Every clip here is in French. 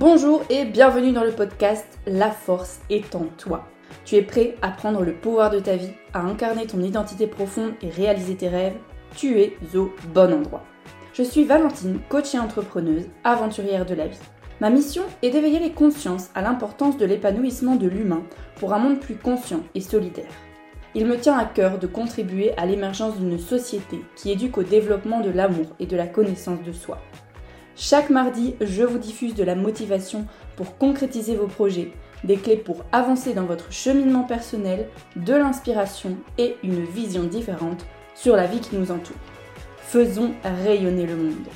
Bonjour et bienvenue dans le podcast La force est en toi. Tu es prêt à prendre le pouvoir de ta vie, à incarner ton identité profonde et réaliser tes rêves? Tu es au bon endroit. Je suis Valentine, coach et entrepreneuse, aventurière de la vie. Ma mission est d'éveiller les consciences à l'importance de l'épanouissement de l'humain pour un monde plus conscient et solidaire. Il me tient à cœur de contribuer à l'émergence d'une société qui éduque au développement de l'amour et de la connaissance de soi. Chaque mardi, je vous diffuse de la motivation pour concrétiser vos projets, des clés pour avancer dans votre cheminement personnel, de l'inspiration et une vision différente sur la vie qui nous entoure. Faisons rayonner le monde.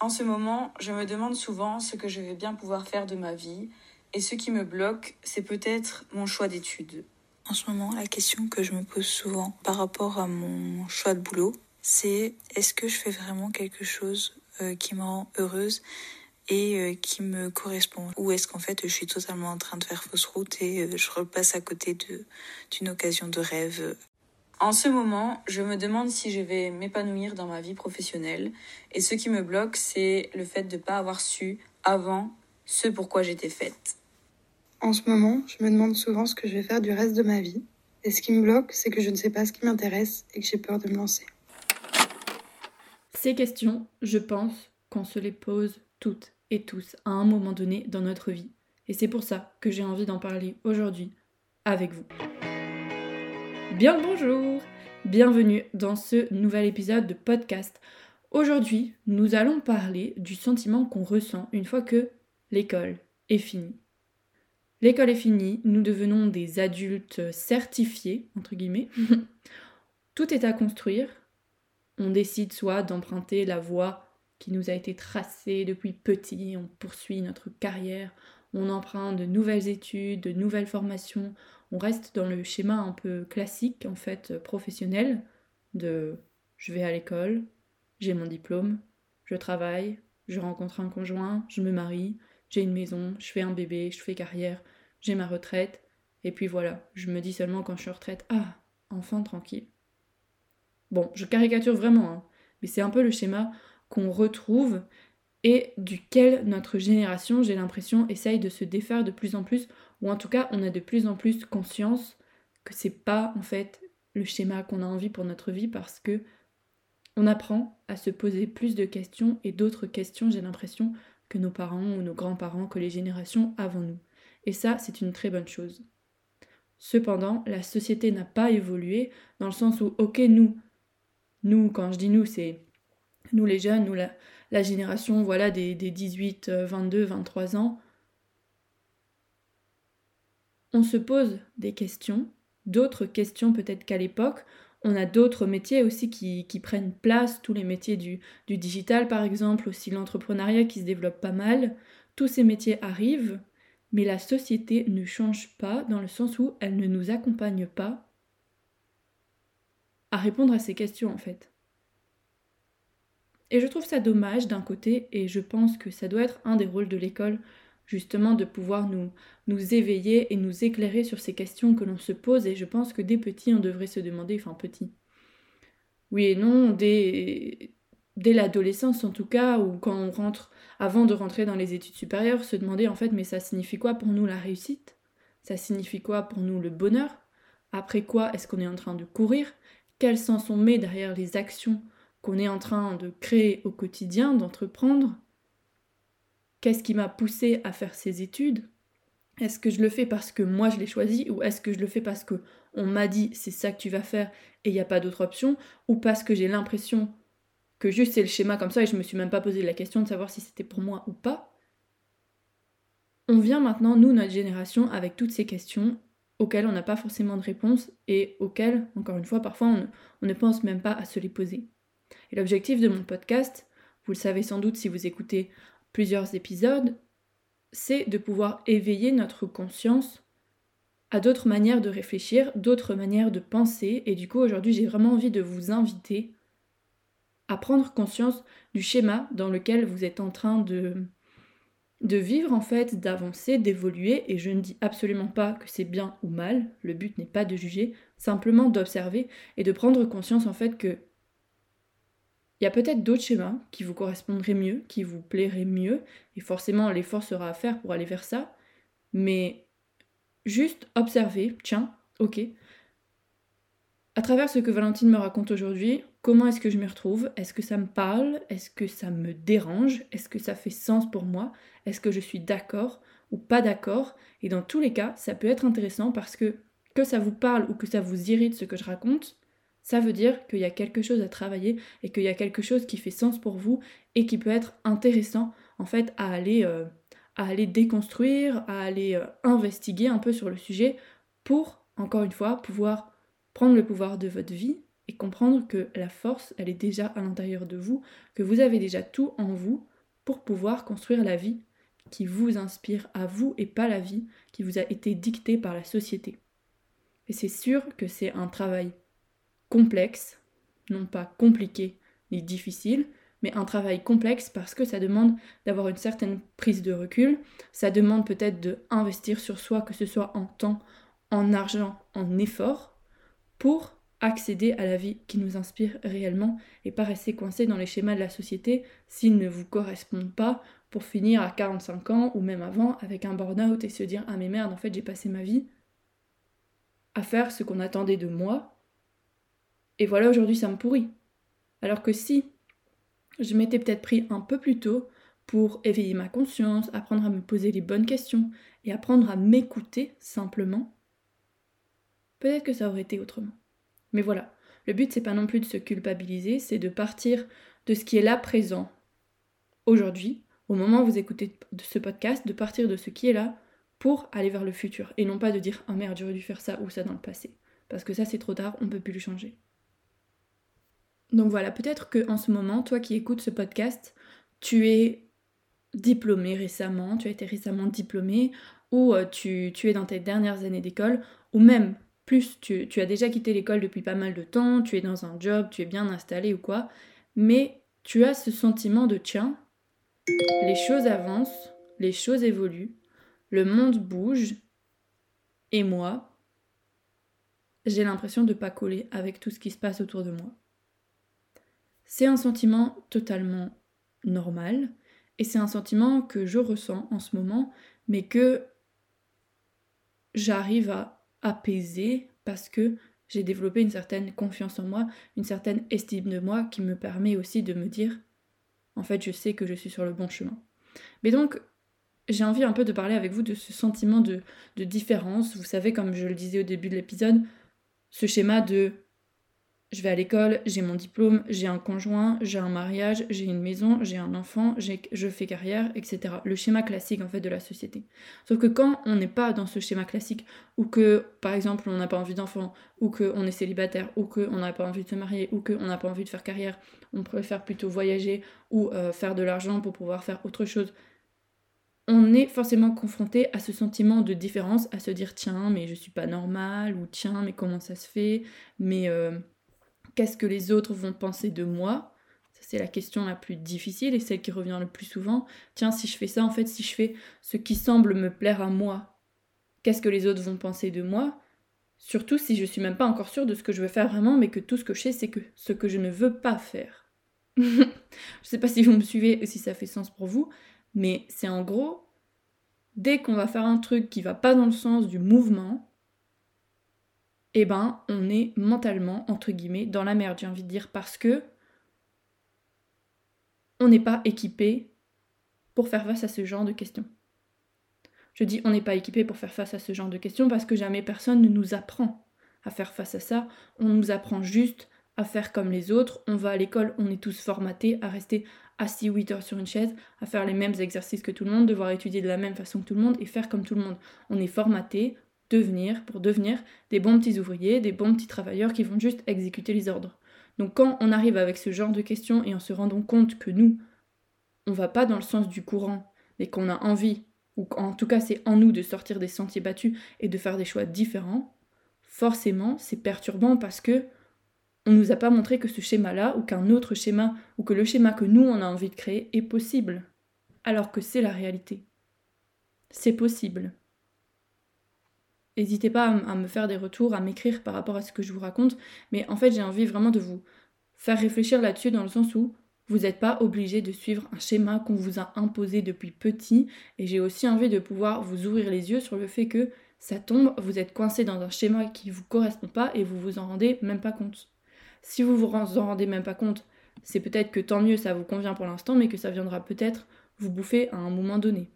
En ce moment, je me demande souvent ce que je vais bien pouvoir faire de ma vie, et ce qui me bloque, c'est peut-être mon choix d'études. En ce moment, la question que je me pose souvent par rapport à mon choix de boulot, c'est est-ce que je fais vraiment quelque chose euh, qui me rend heureuse et euh, qui me correspond? Ou est-ce qu'en fait je suis totalement en train de faire fausse route et euh, je repasse à côté d'une occasion de rêve? En ce moment, je me demande si je vais m'épanouir dans ma vie professionnelle et ce qui me bloque, c'est le fait de ne pas avoir su avant ce pourquoi j'étais faite. En ce moment, je me demande souvent ce que je vais faire du reste de ma vie. Et ce qui me bloque, c'est que je ne sais pas ce qui m'intéresse et que j'ai peur de me lancer. Ces questions, je pense qu'on se les pose toutes et tous à un moment donné dans notre vie. Et c'est pour ça que j'ai envie d'en parler aujourd'hui avec vous. Bien bonjour Bienvenue dans ce nouvel épisode de podcast. Aujourd'hui, nous allons parler du sentiment qu'on ressent une fois que l'école est finie. L'école est finie, nous devenons des adultes certifiés, entre guillemets. Tout est à construire, on décide soit d'emprunter la voie qui nous a été tracée depuis petit, on poursuit notre carrière, on emprunte de nouvelles études, de nouvelles formations, on reste dans le schéma un peu classique en fait professionnel de je vais à l'école, j'ai mon diplôme, je travaille, je rencontre un conjoint, je me marie, j'ai une maison, je fais un bébé, je fais carrière, j'ai ma retraite, et puis voilà, je me dis seulement quand je suis retraite, ah, enfin tranquille. Bon, je caricature vraiment, hein, mais c'est un peu le schéma qu'on retrouve et duquel notre génération, j'ai l'impression, essaye de se défaire de plus en plus, ou en tout cas, on a de plus en plus conscience que c'est pas en fait le schéma qu'on a envie pour notre vie parce que on apprend à se poser plus de questions et d'autres questions, j'ai l'impression, que nos parents ou nos grands-parents, que les générations avant nous. Et ça, c'est une très bonne chose. Cependant, la société n'a pas évolué dans le sens où, ok, nous, nous, quand je dis nous, c'est nous les jeunes, nous la, génération voilà, des, des 18, 22, 23 ans. On se pose des questions, d'autres questions peut-être qu'à l'époque. On a d'autres métiers aussi qui, prennent place, tous les métiers du, du digital par exemple, aussi l'entrepreneuriat qui se développe pas mal. Tous ces métiers arrivent, mais la société ne change pas dans le sens où elle ne nous accompagne pas à répondre à ces questions en fait. Et je trouve ça dommage d'un côté, et je pense que ça doit être un des rôles de l'école, justement de pouvoir nous, nous éveiller et nous éclairer sur ces questions que l'on se pose, et je pense que dès petit, on devrait se demander, enfin petit, oui et non, dès, dès l'adolescence en tout cas, ou quand on rentre, avant de rentrer dans les études supérieures, se demander en fait, mais ça signifie quoi pour nous la réussite? Ça signifie quoi pour nous le bonheur? Après quoi est-ce qu'on est en train de courir? Quel sens on met derrière les actions qu'on est en train de créer au quotidien, d'entreprendre? Qu'est-ce qui m'a poussé à faire ces études? Est-ce que je le fais parce que moi je l'ai choisi? Ou est-ce que je le fais parce que on m'a dit c'est ça que tu vas faire et il n'y a pas d'autre option? Ou parce que j'ai l'impression que juste c'est le schéma comme ça et je me suis même pas posé la question de savoir si c'était pour moi ou pas? On vient maintenant, nous, notre génération, avec toutes ces questions auxquelles on n'a pas forcément de réponse et auxquelles, encore une fois, parfois on, ne pense même pas à se les poser. Et l'objectif de mon podcast, vous le savez sans doute si vous écoutez plusieurs épisodes, c'est de pouvoir éveiller notre conscience à d'autres manières de réfléchir, d'autres manières de penser, et du coup aujourd'hui j'ai vraiment envie de vous inviter à prendre conscience du schéma dans lequel vous êtes en train de, de vivre en fait, d'avancer, d'évoluer, et je ne dis absolument pas que c'est bien ou mal, le but n'est pas de juger, simplement d'observer et de prendre conscience en fait que il y a peut-être d'autres schémas qui vous correspondraient mieux, qui vous plairaient mieux, et forcément l'effort sera à faire pour aller vers ça, mais juste observer, tiens, ok, à travers ce que Valentine me raconte aujourd'hui, comment est-ce que je m'y retrouve? Est-ce que ça me parle? Est-ce que ça me dérange? Est-ce que ça fait sens pour moi? Est-ce que je suis d'accord ou pas d'accord? Et dans tous les cas, ça peut être intéressant parce que que ça vous parle ou que ça vous irrite ce que je raconte, ça veut dire qu'il y a quelque chose à travailler et qu'il y a quelque chose qui fait sens pour vous et qui peut être intéressant en fait à aller, euh, à aller déconstruire, à aller euh, investiguer un peu sur le sujet pour, encore une fois, pouvoir prendre le pouvoir de votre vie et comprendre que la force, elle est déjà à l'intérieur de vous, que vous avez déjà tout en vous pour pouvoir construire la vie qui vous inspire à vous et pas la vie qui vous a été dictée par la société. Et c'est sûr que c'est un travail complexe, non pas compliqué ni difficile, mais un travail complexe parce que ça demande d'avoir une certaine prise de recul, ça demande peut-être de investir sur soi, que ce soit en temps, en argent, en effort, pour accéder à la vie qui nous inspire réellement et pas rester coincé dans les schémas de la société s'ils ne vous correspondent pas pour finir à 45 ans ou même avant avec un burn-out et se dire ah mais merde en fait j'ai passé ma vie à faire ce qu'on attendait de moi et voilà aujourd'hui ça me pourrit. Alors que si je m'étais peut-être pris un peu plus tôt pour éveiller ma conscience, apprendre à me poser les bonnes questions et apprendre à m'écouter simplement, peut-être que ça aurait été autrement. Mais voilà, le but c'est pas non plus de se culpabiliser, c'est de partir de ce qui est là présent aujourd'hui, au moment où vous écoutez ce podcast, de partir de ce qui est là pour aller vers le futur et non pas de dire oh merde j'aurais dû faire ça ou ça dans le passé parce que ça c'est trop tard, on peut plus le changer. Donc voilà, peut-être que en ce moment, toi qui écoutes ce podcast, tu es diplômé récemment, tu as été récemment diplômé, ou euh, tu es dans tes dernières années d'école, ou même plus tu, as déjà quitté l'école depuis pas mal de temps, tu es dans un job, tu es bien installé ou quoi, mais tu as ce sentiment de tiens, les choses avancent, les choses évoluent, le monde bouge, et moi, j'ai l'impression de pas coller avec tout ce qui se passe autour de moi. C'est un sentiment totalement normal, et c'est un sentiment que je ressens en ce moment, mais que j'arrive à apaisée parce que j'ai développé une certaine confiance en moi, une certaine estime de moi qui me permet aussi de me dire en fait je sais que je suis sur le bon chemin. Mais donc j'ai envie un peu de parler avec vous de ce sentiment de, de différence. Vous savez, comme je le disais au début de l'épisode, ce schéma de je vais à l'école, j'ai mon diplôme, j'ai un conjoint, j'ai un mariage, j'ai une maison, j'ai un enfant, je fais carrière, etc. Le schéma classique en fait de la société. Sauf que quand on n'est pas dans ce schéma classique, ou que par exemple on n'a pas envie d'enfant, ou qu'on est célibataire, ou qu'on n'a pas envie de se marier, ou qu'on n'a pas envie de faire carrière, on préfère plutôt voyager ou euh, faire de l'argent pour pouvoir faire autre chose, on est forcément confronté à ce sentiment de différence, à se dire tiens mais je suis pas normal, ou tiens mais comment ça se fait, mais... Euh, qu'est-ce que les autres vont penser de moi? Ça, c'est la question la plus difficile et celle qui revient le plus souvent. Tiens, si je fais ça, en fait, si je fais ce qui semble me plaire à moi, qu'est-ce que les autres vont penser de moi? Surtout si je suis même pas encore sûre de ce que je veux faire vraiment, mais que tout ce que je sais, c'est que ce que je ne veux pas faire. je sais pas si vous me suivez ou si ça fait sens pour vous, mais c'est en gros, dès qu'on va faire un truc qui va pas dans le sens du mouvement, eh ben on est mentalement, entre guillemets, dans la merde, j'ai envie de dire, parce que on n'est pas équipé pour faire face à ce genre de questions. Je dis on n'est pas équipé pour faire face à ce genre de questions parce que jamais personne ne nous apprend à faire face à ça. On nous apprend juste à faire comme les autres. On va à l'école, on est tous formatés à rester assis 8 heures sur une chaise, à faire les mêmes exercices que tout le monde, devoir étudier de la même façon que tout le monde et faire comme tout le monde. On est formaté devenir, pour devenir des bons petits ouvriers, des bons petits travailleurs qui vont juste exécuter les ordres. Donc quand on arrive avec ce genre de questions et en se rendant compte que nous, on va pas dans le sens du courant, mais qu'on a envie, ou en tout cas c'est en nous de sortir des sentiers battus et de faire des choix différents, forcément c'est perturbant parce que on nous a pas montré que ce schéma-là, ou qu'un autre schéma, ou que le schéma que nous on a envie de créer est possible. Alors que c'est la réalité. C'est possible. N'hésitez pas à, me faire des retours, à m'écrire par rapport à ce que je vous raconte. Mais en fait, j'ai envie vraiment de vous faire réfléchir là-dessus dans le sens où vous n'êtes pas obligé de suivre un schéma qu'on vous a imposé depuis petit. Et j'ai aussi envie de pouvoir vous ouvrir les yeux sur le fait que ça tombe, vous êtes coincé dans un schéma qui ne vous correspond pas et vous vous en rendez même pas compte. Si vous vous en rendez même pas compte, c'est peut-être que tant mieux, ça vous convient pour l'instant, mais que ça viendra peut-être vous bouffer à un moment donné.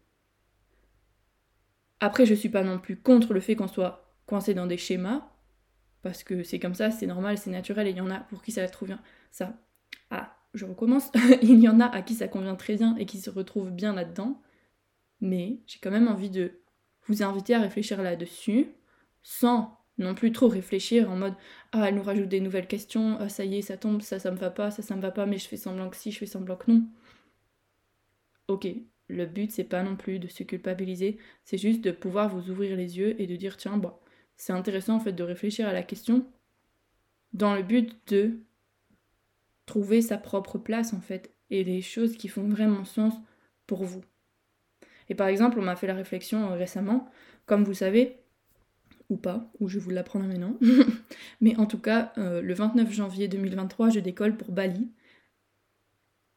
Après, je suis pas non plus contre le fait qu'on soit coincé dans des schémas, parce que c'est comme ça, c'est normal, c'est naturel, et il y en a pour qui ça trop bien. Ça, ah, je recommence, il y en a à qui ça convient très bien et qui se retrouvent bien là-dedans, mais j'ai quand même envie de vous inviter à réfléchir là-dessus, sans non plus trop réfléchir en mode ah elle nous rajoute des nouvelles questions, ah ça y est ça tombe, ça ça me va pas, ça ça me va pas, mais je fais semblant que si, je fais semblant que non. Ok, le but c'est pas non plus de se culpabiliser, c'est juste de pouvoir vous ouvrir les yeux et de dire tiens bon, c'est intéressant en fait de réfléchir à la question dans le but de trouver sa propre place en fait et les choses qui font vraiment sens pour vous. Et par exemple, on m'a fait la réflexion euh, récemment, comme vous savez, ou pas, ou je vous l'apprends maintenant, mais en tout cas, euh, le 29 janvier 2023, je décolle pour Bali.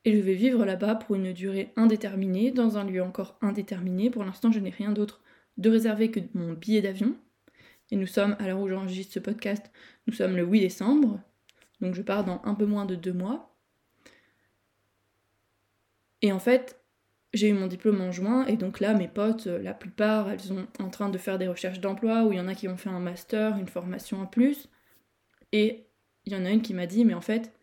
Et je vais vivre là-bas pour une durée indéterminée, dans un lieu encore indéterminé. Pour l'instant, je n'ai rien d'autre de réservé que mon billet d'avion. Et nous sommes, à l'heure où j'enregistre ce podcast, nous sommes le 8 décembre. Donc je pars dans un peu moins de deux mois. Et en fait, j'ai eu mon diplôme en juin et donc là mes potes, la plupart, elles sont en train de faire des recherches d'emploi ou il y en a qui ont fait un master, une formation en plus. Et il y en a une qui m'a dit mais en fait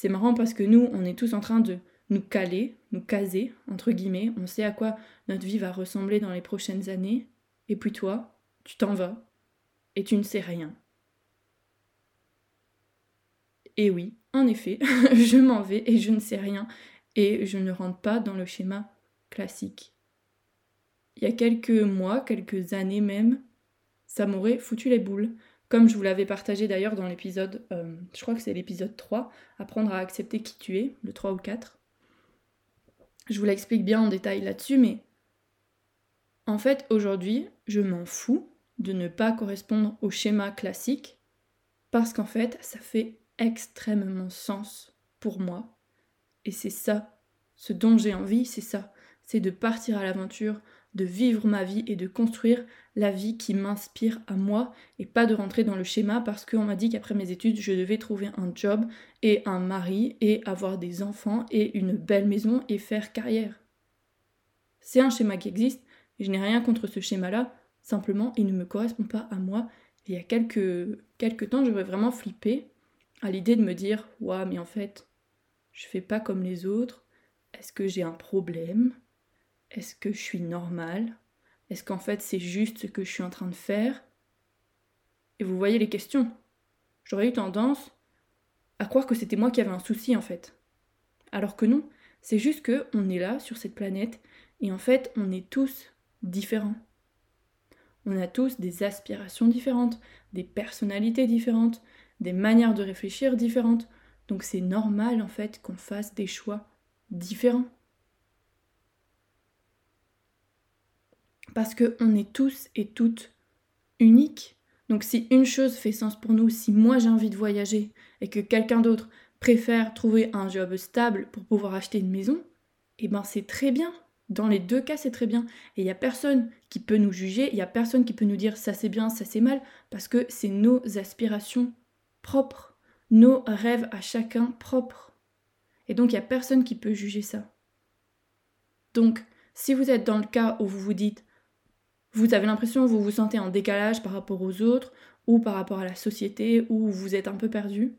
c'est marrant parce que nous on est tous en train de nous caler, nous caser entre guillemets, on sait à quoi notre vie va ressembler dans les prochaines années et puis toi, tu t'en vas et tu ne sais rien. Et oui, en effet, je m'en vais et je ne sais rien et je ne rentre pas dans le schéma classique. Il y a quelques mois, quelques années même, ça m'aurait foutu les boules. Comme je vous l'avais partagé d'ailleurs dans l'épisode, euh, je crois que c'est l'épisode 3, Apprendre à accepter qui tu es, le 3 ou 4. Je vous l'explique bien en détail là-dessus, mais en fait aujourd'hui, je m'en fous de ne pas correspondre au schéma classique, parce qu'en fait, ça fait extrêmement sens pour moi. Et c'est ça, ce dont j'ai envie, c'est ça c'est de partir à l'aventure, de vivre ma vie et de construire la vie qui m'inspire à moi et pas de rentrer dans le schéma parce qu'on m'a dit qu'après mes études, je devais trouver un job et un mari et avoir des enfants et une belle maison et faire carrière. C'est un schéma qui existe et je n'ai rien contre ce schéma-là, simplement il ne me correspond pas à moi. il y a quelques, quelques temps, j'aurais vraiment flippé à l'idée de me dire Waouh, mais en fait, je fais pas comme les autres. Est-ce que j'ai un problème? Est-ce que je suis normale? Est-ce qu'en fait c'est juste ce que je suis en train de faire? Et vous voyez les questions. J'aurais eu tendance à croire que c'était moi qui avais un souci en fait. Alors que non, c'est juste que on est là sur cette planète et en fait on est tous différents. On a tous des aspirations différentes, des personnalités différentes, des manières de réfléchir différentes. Donc c'est normal en fait qu'on fasse des choix différents. Parce qu'on est tous et toutes uniques. Donc si une chose fait sens pour nous, si moi j'ai envie de voyager et que quelqu'un d'autre préfère trouver un job stable pour pouvoir acheter une maison, eh ben c'est très bien. Dans les deux cas, c'est très bien. Et il n'y a personne qui peut nous juger, il n'y a personne qui peut nous dire ça c'est bien, ça c'est mal, parce que c'est nos aspirations propres, nos rêves à chacun propres. Et donc il n'y a personne qui peut juger ça. Donc, si vous êtes dans le cas où vous vous dites vous avez l'impression que vous vous sentez en décalage par rapport aux autres ou par rapport à la société ou vous êtes un peu perdu,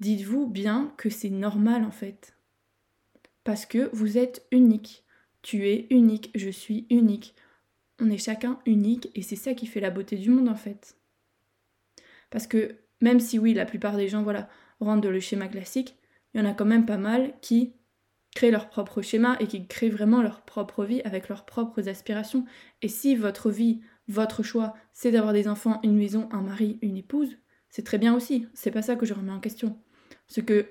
dites-vous bien que c'est normal en fait. Parce que vous êtes unique. Tu es unique, je suis unique. On est chacun unique et c'est ça qui fait la beauté du monde en fait. Parce que même si oui, la plupart des gens voilà, rentrent dans le schéma classique, il y en a quand même pas mal qui créent leur propre schéma et qui créent vraiment leur propre vie avec leurs propres aspirations. Et si votre vie, votre choix, c'est d'avoir des enfants, une maison, un mari, une épouse, c'est très bien aussi. C'est pas ça que je remets en question. Ce que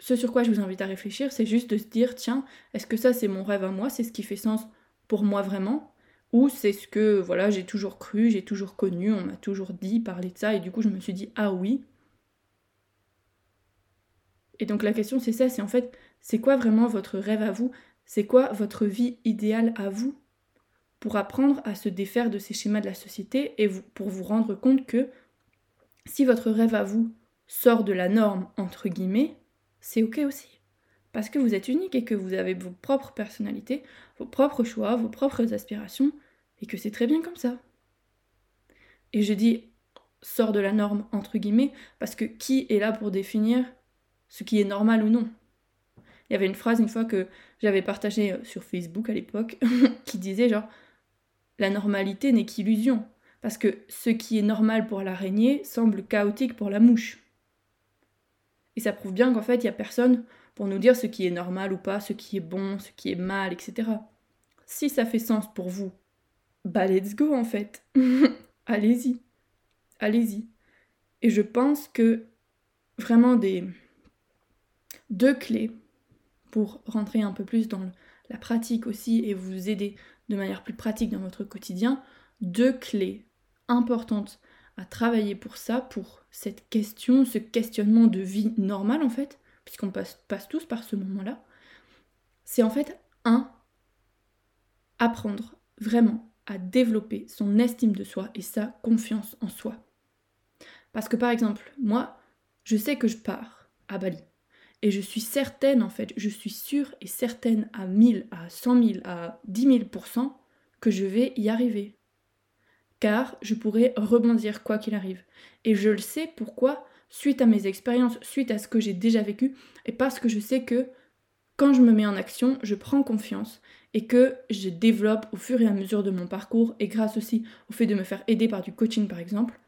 ce sur quoi je vous invite à réfléchir, c'est juste de se dire tiens, est-ce que ça c'est mon rêve à moi, c'est ce qui fait sens pour moi vraiment? Ou c'est ce que voilà, j'ai toujours cru, j'ai toujours connu, on m'a toujours dit parler de ça et du coup je me suis dit ah oui. Et donc la question c'est ça, c'est en fait, c'est quoi vraiment votre rêve à vous? C'est quoi votre vie idéale à vous? Pour apprendre à se défaire de ces schémas de la société et pour vous rendre compte que si votre rêve à vous sort de la norme, entre guillemets, c'est ok aussi. Parce que vous êtes unique et que vous avez vos propres personnalités, vos propres choix, vos propres aspirations, et que c'est très bien comme ça. Et je dis sort de la norme, entre guillemets, parce que qui est là pour définir ce qui est normal ou non? Il y avait une phrase une fois que j'avais partagée euh, sur Facebook à l'époque, qui disait genre la normalité n'est qu'illusion, parce que ce qui est normal pour l'araignée semble chaotique pour la mouche. Et ça prouve bien qu'en fait, il n'y a personne pour nous dire ce qui est normal ou pas, ce qui est bon, ce qui est mal, etc. Si ça fait sens pour vous, bah let's go en fait. allez-y. Allez-y. Et je pense que vraiment des deux clés pour rentrer un peu plus dans la pratique aussi et vous aider de manière plus pratique dans votre quotidien, deux clés importantes à travailler pour ça, pour cette question, ce questionnement de vie normale en fait, puisqu'on passe, passe tous par ce moment-là, c'est en fait un, apprendre vraiment à développer son estime de soi et sa confiance en soi. Parce que par exemple, moi, je sais que je pars à Bali. Et je suis certaine, en fait, je suis sûre et certaine à 1000, à 100 000, à 10 000% que je vais y arriver. Car je pourrai rebondir quoi qu'il arrive. Et je le sais pourquoi suite à mes expériences, suite à ce que j'ai déjà vécu, et parce que je sais que quand je me mets en action, je prends confiance et que je développe au fur et à mesure de mon parcours, et grâce aussi au fait de me faire aider par du coaching par exemple,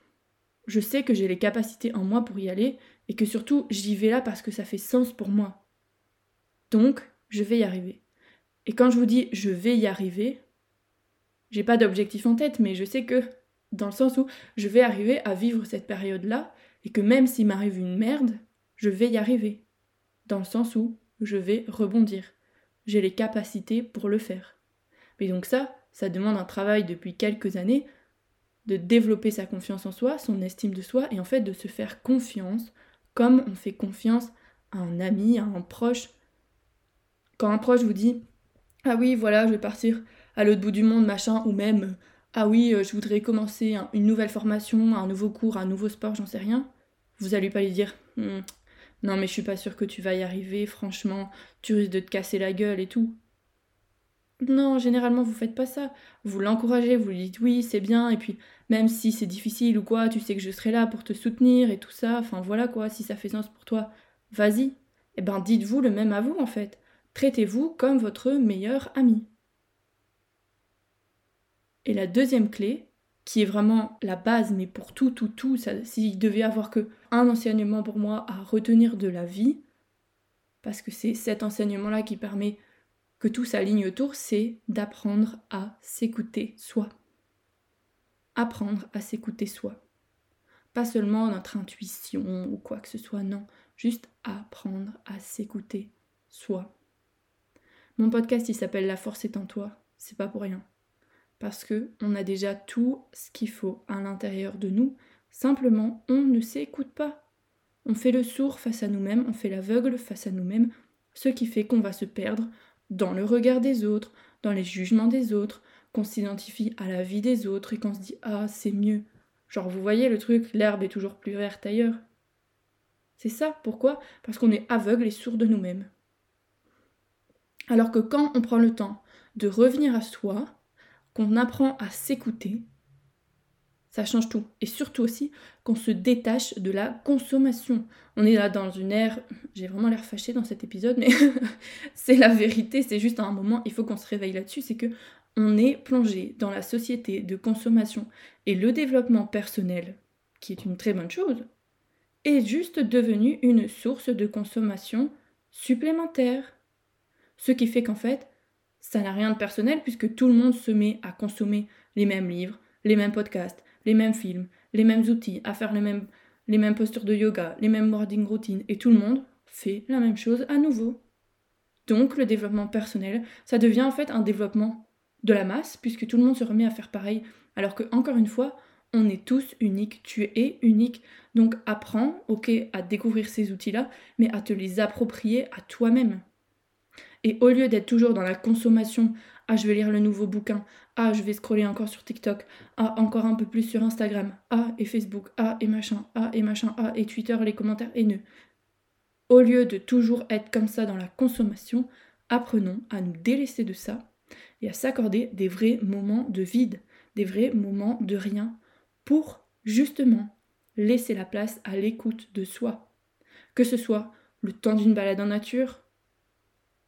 je sais que j'ai les capacités en moi pour y aller, et que surtout j'y vais là parce que ça fait sens pour moi. Donc, je vais y arriver. Et quand je vous dis je vais y arriver, j'ai pas d'objectif en tête, mais je sais que dans le sens où je vais arriver à vivre cette période-là et que même s'il m'arrive une merde, je vais y arriver. Dans le sens où je vais rebondir. J'ai les capacités pour le faire. Mais donc ça, ça demande un travail depuis quelques années de développer sa confiance en soi, son estime de soi, et en fait de se faire confiance comme on fait confiance à un ami, à un proche. Quand un proche vous dit Ah oui, voilà, je vais partir à l'autre bout du monde, machin, ou même Ah oui, euh, je voudrais commencer une nouvelle formation, un nouveau cours, un nouveau sport, j'en sais rien, vous allez pas lui dire hmm, non mais je suis pas sûre que tu vas y arriver, franchement, tu risques de te casser la gueule et tout. Non, généralement vous faites pas ça. Vous l'encouragez, vous lui dites oui, c'est bien, et puis même si c'est difficile ou quoi, tu sais que je serai là pour te soutenir et tout ça, enfin voilà quoi, si ça fait sens pour toi, vas-y. Eh ben dites-vous le même à vous en fait. Traitez-vous comme votre meilleur ami. Et la deuxième clé, qui est vraiment la base, mais pour tout, tout, tout, s'il devait avoir que un enseignement pour moi à retenir de la vie, parce que c'est cet enseignement-là qui permet que tout s'aligne autour, c'est d'apprendre à s'écouter soi. Apprendre à s'écouter soi. Pas seulement notre intuition ou quoi que ce soit, non, juste apprendre à s'écouter soi. Mon podcast il s'appelle La force est en toi, c'est pas pour rien parce que on a déjà tout ce qu'il faut à l'intérieur de nous. Simplement, on ne s'écoute pas. On fait le sourd face à nous-mêmes, on fait l'aveugle face à nous-mêmes, ce qui fait qu'on va se perdre dans le regard des autres, dans les jugements des autres, qu'on s'identifie à la vie des autres et qu'on se dit ah c'est mieux. Genre vous voyez le truc, l'herbe est toujours plus verte ailleurs. C'est ça, pourquoi? Parce qu'on est aveugle et sourd de nous-mêmes. Alors que quand on prend le temps de revenir à soi, qu'on apprend à s'écouter, ça change tout. Et surtout aussi qu'on se détache de la consommation. On est là dans une ère, j'ai vraiment l'air fâchée dans cet épisode, mais c'est la vérité, c'est juste un moment, il faut qu'on se réveille là-dessus, c'est que on est plongé dans la société de consommation et le développement personnel, qui est une très bonne chose, est juste devenu une source de consommation supplémentaire. Ce qui fait qu'en fait, ça n'a rien de personnel puisque tout le monde se met à consommer les mêmes livres, les mêmes podcasts, les mêmes films, les mêmes outils, à faire les mêmes, les mêmes postures de yoga, les mêmes morning routines, et tout le monde fait la même chose à nouveau. Donc le développement personnel, ça devient en fait un développement de la masse, puisque tout le monde se remet à faire pareil, alors que, encore une fois, On est tous uniques, tu es unique. Donc apprends, ok, à découvrir ces outils-là, mais à te les approprier à toi-même. Et au lieu d'être toujours dans la consommation, ah je vais lire le nouveau bouquin, ah je vais scroller encore sur TikTok, ah encore un peu plus sur Instagram, ah et Facebook, ah et machin, ah et machin, ah et Twitter, les commentaires haineux. Au lieu de toujours être comme ça dans la consommation, apprenons à nous délaisser de ça et à s'accorder des vrais moments de vide, des vrais moments de rien, pour justement laisser la place à l'écoute de soi. Que ce soit le temps d'une balade en nature,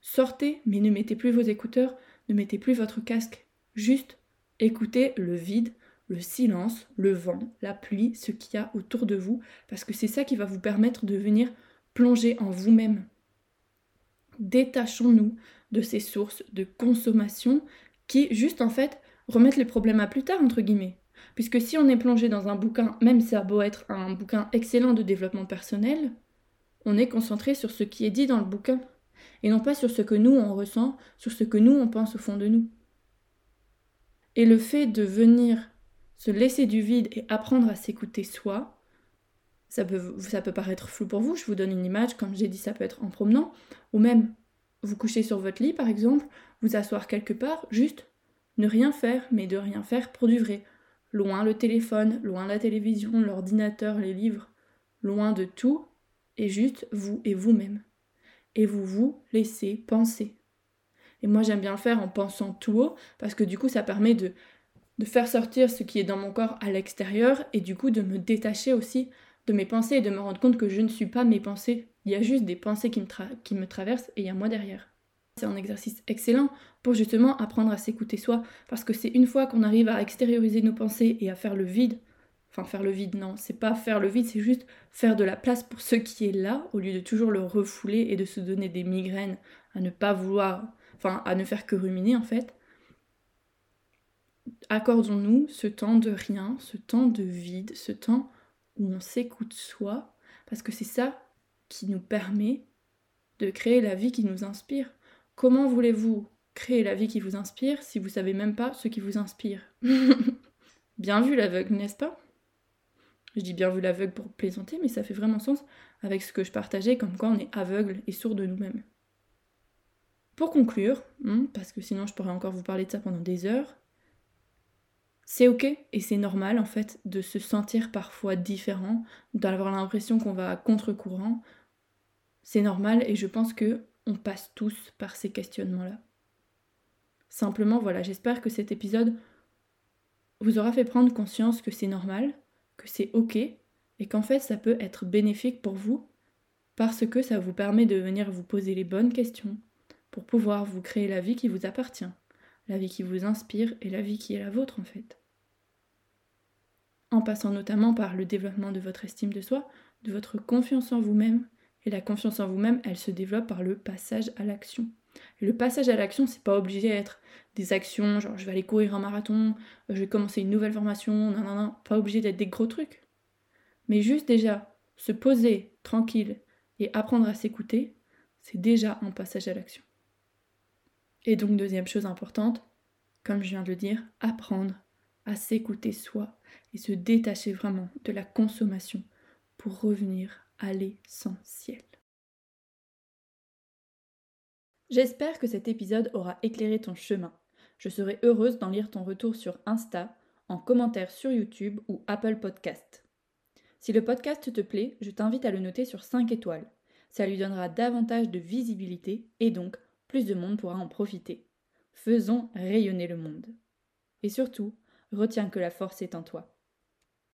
sortez, mais ne mettez plus vos écouteurs, ne mettez plus votre casque, juste écoutez le vide, le silence, le vent, la pluie, ce qu'il y a autour de vous, parce que c'est ça qui va vous permettre de venir plonger en vous-même. Détachons-nous de ces sources de consommation qui, juste en fait, remettent les problèmes à plus tard, entre guillemets. Puisque si on est plongé dans un bouquin, même si ça beau être un bouquin excellent de développement personnel, on est concentré sur ce qui est dit dans le bouquin, et non pas sur ce que nous on ressent, sur ce que nous on pense au fond de nous. Et le fait de venir se laisser du vide et apprendre à s'écouter soi, ça peut, ça peut paraître flou pour vous, je vous donne une image, comme j'ai dit, ça peut être en promenant, ou même vous coucher sur votre lit par exemple, vous asseoir quelque part, juste ne rien faire, mais de rien faire pour du vrai. Loin le téléphone, loin la télévision, l'ordinateur, les livres, loin de tout, et juste vous et vous-même. Et vous vous laissez penser. Et moi j'aime bien le faire en pensant tout haut, parce que du coup ça permet de, de faire sortir ce qui est dans mon corps à l'extérieur, et du coup de me détacher aussi de mes pensées et de me rendre compte que je ne suis pas mes pensées. Il y a juste des pensées qui me, qui me traversent et il y a moi derrière. C'est un exercice excellent pour justement apprendre à s'écouter soi, parce que c'est une fois qu'on arrive à extérioriser nos pensées et à faire le vide, enfin faire le vide, non, c'est pas faire le vide, c'est juste faire de la place pour ce qui est là, au lieu de toujours le refouler et de se donner des migraines, à ne pas vouloir, enfin à ne faire que ruminer en fait. Accordons-nous ce temps de rien, ce temps de vide, ce temps où on s'écoute soi, parce que c'est ça qui nous permet de créer la vie qui nous inspire. Comment voulez-vous créer la vie qui vous inspire si vous savez même pas ce qui vous inspire? Bien vu l'aveugle, n'est-ce pas? Je dis bien vu l'aveugle pour plaisanter, mais ça fait vraiment sens avec ce que je partageais comme quoi on est aveugle et sourd de nous-mêmes. Pour conclure, hein, parce que sinon je pourrais encore vous parler de ça pendant des heures, c'est ok et c'est normal en fait de se sentir parfois différent, d'avoir l'impression qu'on va à contre-courant. C'est normal et je pense que on passe tous par ces questionnements-là. Simplement voilà, j'espère que cet épisode vous aura fait prendre conscience que c'est normal, que c'est ok et qu'en fait ça peut être bénéfique pour vous parce que ça vous permet de venir vous poser les bonnes questions pour pouvoir vous créer la vie qui vous appartient la vie qui vous inspire et la vie qui est la vôtre en fait. En passant notamment par le développement de votre estime de soi, de votre confiance en vous-même, et la confiance en vous-même, elle se développe par le passage à l'action. Le passage à l'action, c'est pas obligé d'être des actions, genre je vais aller courir un marathon, je vais commencer une nouvelle formation, non, non, non, pas obligé d'être des gros trucs. Mais juste déjà, se poser tranquille et apprendre à s'écouter, c'est déjà un passage à l'action. Et donc, deuxième chose importante, comme je viens de le dire, apprendre à s'écouter soi et se détacher vraiment de la consommation pour revenir à l'essentiel. J'espère que cet épisode aura éclairé ton chemin. Je serai heureuse d'en lire ton retour sur Insta, en commentaire sur YouTube ou Apple Podcast. Si le podcast te plaît, je t'invite à le noter sur 5 étoiles. Ça lui donnera davantage de visibilité et donc plus de monde pourra en profiter. Faisons rayonner le monde. Et surtout, retiens que la force est en toi.